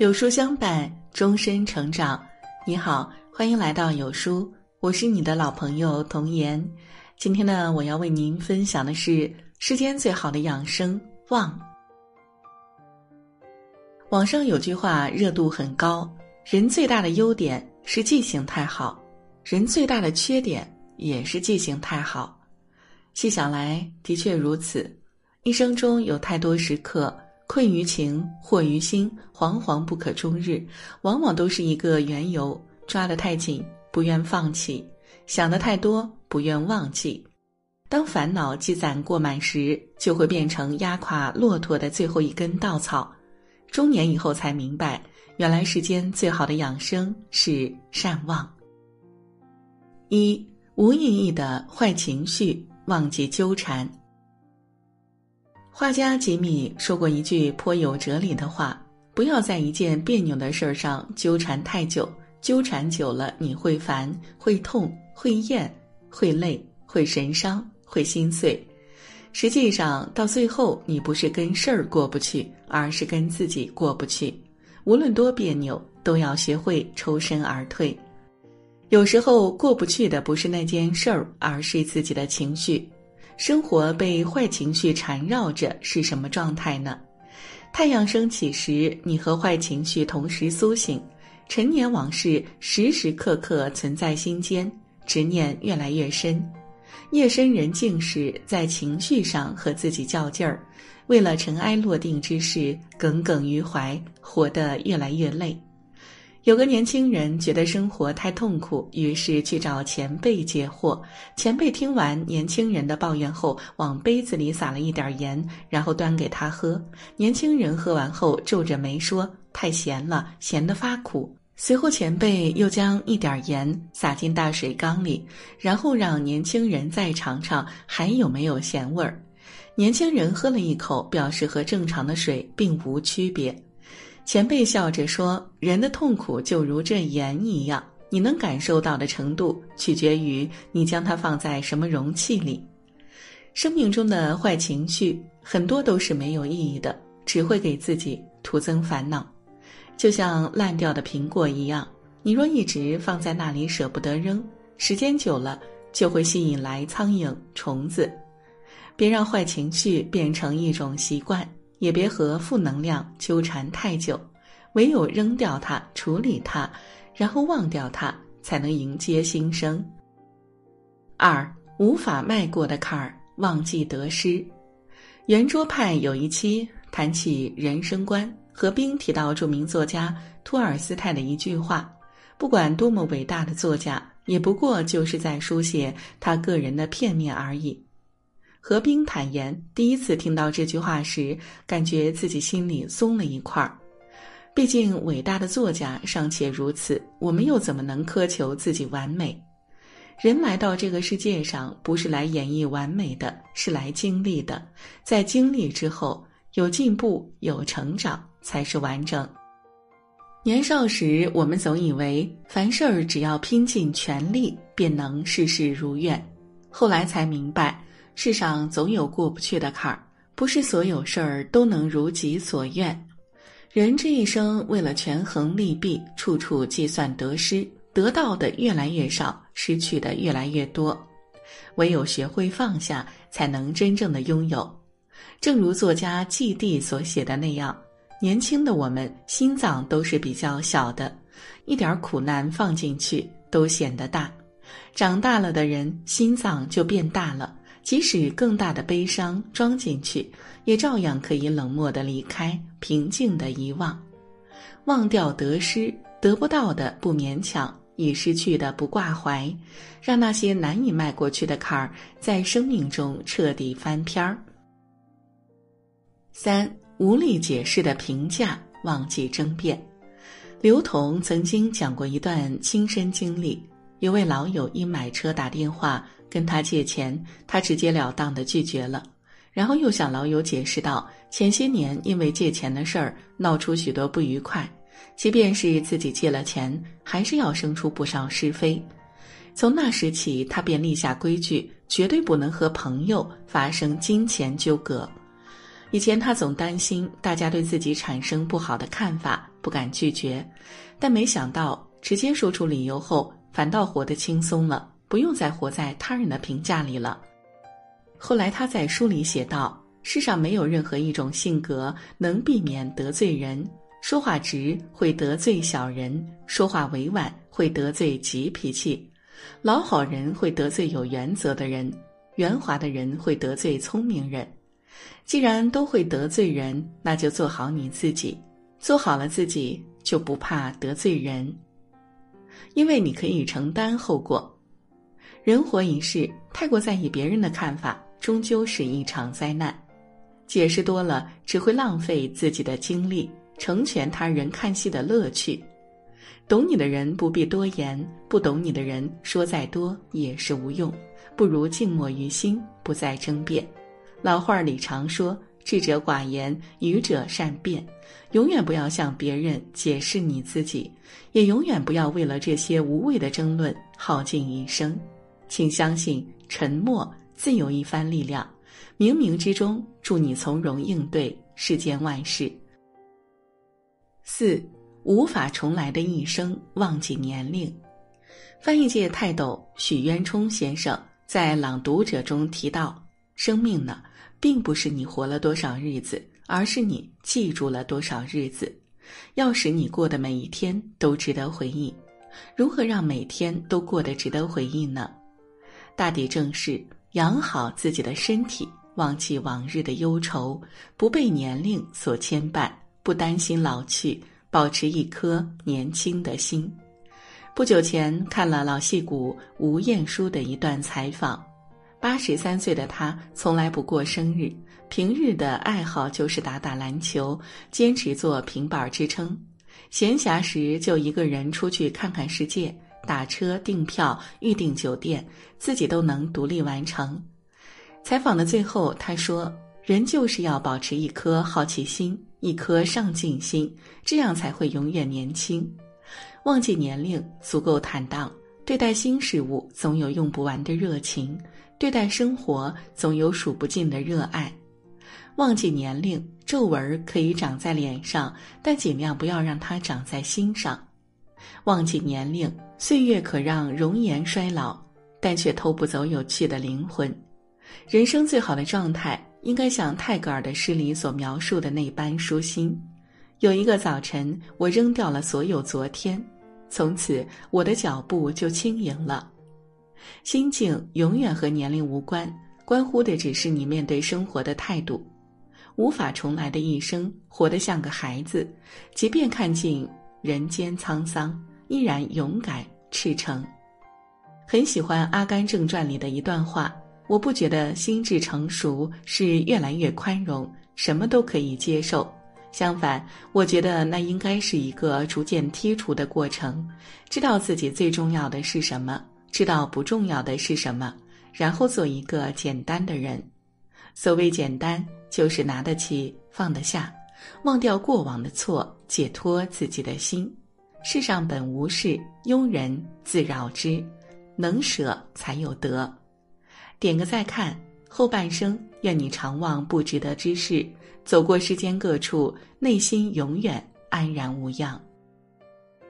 有书相伴，终身成长。你好，欢迎来到有书，我是你的老朋友童言。今天呢，我要为您分享的是世间最好的养生——忘。网上有句话热度很高：人最大的优点是记性太好，人最大的缺点也是记性太好。细想来，的确如此。一生中有太多时刻。困于情，惑于心，惶惶不可终日，往往都是一个缘由。抓得太紧，不愿放弃；想的太多，不愿忘记。当烦恼积攒过满时，就会变成压垮骆驼的最后一根稻草。中年以后才明白，原来世间最好的养生是善忘。一无意义的坏情绪，忘记纠缠。画家吉米说过一句颇有哲理的话：“不要在一件别扭的事儿上纠缠太久，纠缠久了你会烦、会痛、会厌、会累、会神伤、会心碎。实际上，到最后你不是跟事儿过不去，而是跟自己过不去。无论多别扭，都要学会抽身而退。有时候过不去的不是那件事儿，而是自己的情绪。”生活被坏情绪缠绕着是什么状态呢？太阳升起时，你和坏情绪同时苏醒，陈年往事时时刻刻存在心间，执念越来越深。夜深人静时，在情绪上和自己较劲儿，为了尘埃落定之事耿耿于怀，活得越来越累。有个年轻人觉得生活太痛苦，于是去找前辈解惑。前辈听完年轻人的抱怨后，往杯子里撒了一点盐，然后端给他喝。年轻人喝完后皱着眉说：“太咸了，咸得发苦。”随后前辈又将一点盐撒进大水缸里，然后让年轻人再尝尝还有没有咸味儿。年轻人喝了一口，表示和正常的水并无区别。前辈笑着说：“人的痛苦就如这盐一样，你能感受到的程度，取决于你将它放在什么容器里。生命中的坏情绪很多都是没有意义的，只会给自己徒增烦恼。就像烂掉的苹果一样，你若一直放在那里舍不得扔，时间久了就会吸引来苍蝇、虫子。别让坏情绪变成一种习惯。”也别和负能量纠缠太久，唯有扔掉它、处理它，然后忘掉它，才能迎接新生。二无法迈过的坎儿，忘记得失。圆桌派有一期谈起人生观，何冰提到著名作家托尔斯泰的一句话：“不管多么伟大的作家，也不过就是在书写他个人的片面而已。”何冰坦言，第一次听到这句话时，感觉自己心里松了一块儿。毕竟，伟大的作家尚且如此，我们又怎么能苛求自己完美？人来到这个世界上，不是来演绎完美的，是来经历的。在经历之后，有进步，有成长，才是完整。年少时，我们总以为凡事儿只要拼尽全力，便能事事如愿。后来才明白。世上总有过不去的坎儿，不是所有事儿都能如己所愿。人这一生为了权衡利弊，处处计算得失，得到的越来越少，失去的越来越多。唯有学会放下，才能真正的拥有。正如作家季地所写的那样，年轻的我们心脏都是比较小的，一点苦难放进去都显得大；长大了的人心脏就变大了。即使更大的悲伤装进去，也照样可以冷漠的离开，平静的遗忘，忘掉得失，得不到的不勉强，已失去的不挂怀，让那些难以迈过去的坎儿在生命中彻底翻篇儿。三无力解释的评价，忘记争辩。刘同曾经讲过一段亲身经历，一位老友因买车打电话。跟他借钱，他直截了当的拒绝了，然后又向老友解释道：前些年因为借钱的事儿闹出许多不愉快，即便是自己借了钱，还是要生出不少是非。从那时起，他便立下规矩，绝对不能和朋友发生金钱纠葛。以前他总担心大家对自己产生不好的看法，不敢拒绝，但没想到直接说出理由后，反倒活得轻松了，不用再活在他人的评价里了。后来他在书里写道：“世上没有任何一种性格能避免得罪人。说话直会得罪小人，说话委婉会得罪急脾气，老好人会得罪有原则的人，圆滑的人会得罪聪明人。”既然都会得罪人，那就做好你自己，做好了自己就不怕得罪人，因为你可以承担后果。人活一世，太过在意别人的看法，终究是一场灾难。解释多了，只会浪费自己的精力，成全他人看戏的乐趣。懂你的人不必多言，不懂你的人说再多也是无用，不如静默于心，不再争辩。老话里常说：“智者寡言，愚者善辩。”永远不要向别人解释你自己，也永远不要为了这些无谓的争论耗尽一生。请相信，沉默自有一番力量，冥冥之中助你从容应对世间万事。四无法重来的一生，忘记年龄。翻译界泰斗许渊冲先生在《朗读者》中提到：“生命呢？”并不是你活了多少日子，而是你记住了多少日子。要使你过的每一天都值得回忆，如何让每天都过得值得回忆呢？大抵正是养好自己的身体，忘记往日的忧愁，不被年龄所牵绊，不担心老去，保持一颗年轻的心。不久前看了老戏骨吴彦姝的一段采访。八十三岁的他从来不过生日，平日的爱好就是打打篮球，坚持做平板支撑。闲暇时就一个人出去看看世界，打车、订票、预订酒店，自己都能独立完成。采访的最后，他说：“人就是要保持一颗好奇心，一颗上进心，这样才会永远年轻。忘记年龄，足够坦荡，对待新事物总有用不完的热情。”对待生活总有数不尽的热爱，忘记年龄，皱纹可以长在脸上，但尽量不要让它长在心上。忘记年龄，岁月可让容颜衰老，但却偷不走有趣的灵魂。人生最好的状态，应该像泰戈尔的诗里所描述的那般舒心。有一个早晨，我扔掉了所有昨天，从此我的脚步就轻盈了。心境永远和年龄无关，关乎的只是你面对生活的态度。无法重来的一生，活得像个孩子，即便看尽人间沧桑，依然勇敢赤诚。很喜欢《阿甘正传》里的一段话：我不觉得心智成熟是越来越宽容，什么都可以接受。相反，我觉得那应该是一个逐渐剔除的过程，知道自己最重要的是什么。知道不重要的是什么，然后做一个简单的人。所谓简单，就是拿得起，放得下，忘掉过往的错，解脱自己的心。世上本无事，庸人自扰之。能舍才有得。点个再看，后半生愿你常忘不值得之事，走过世间各处，内心永远安然无恙。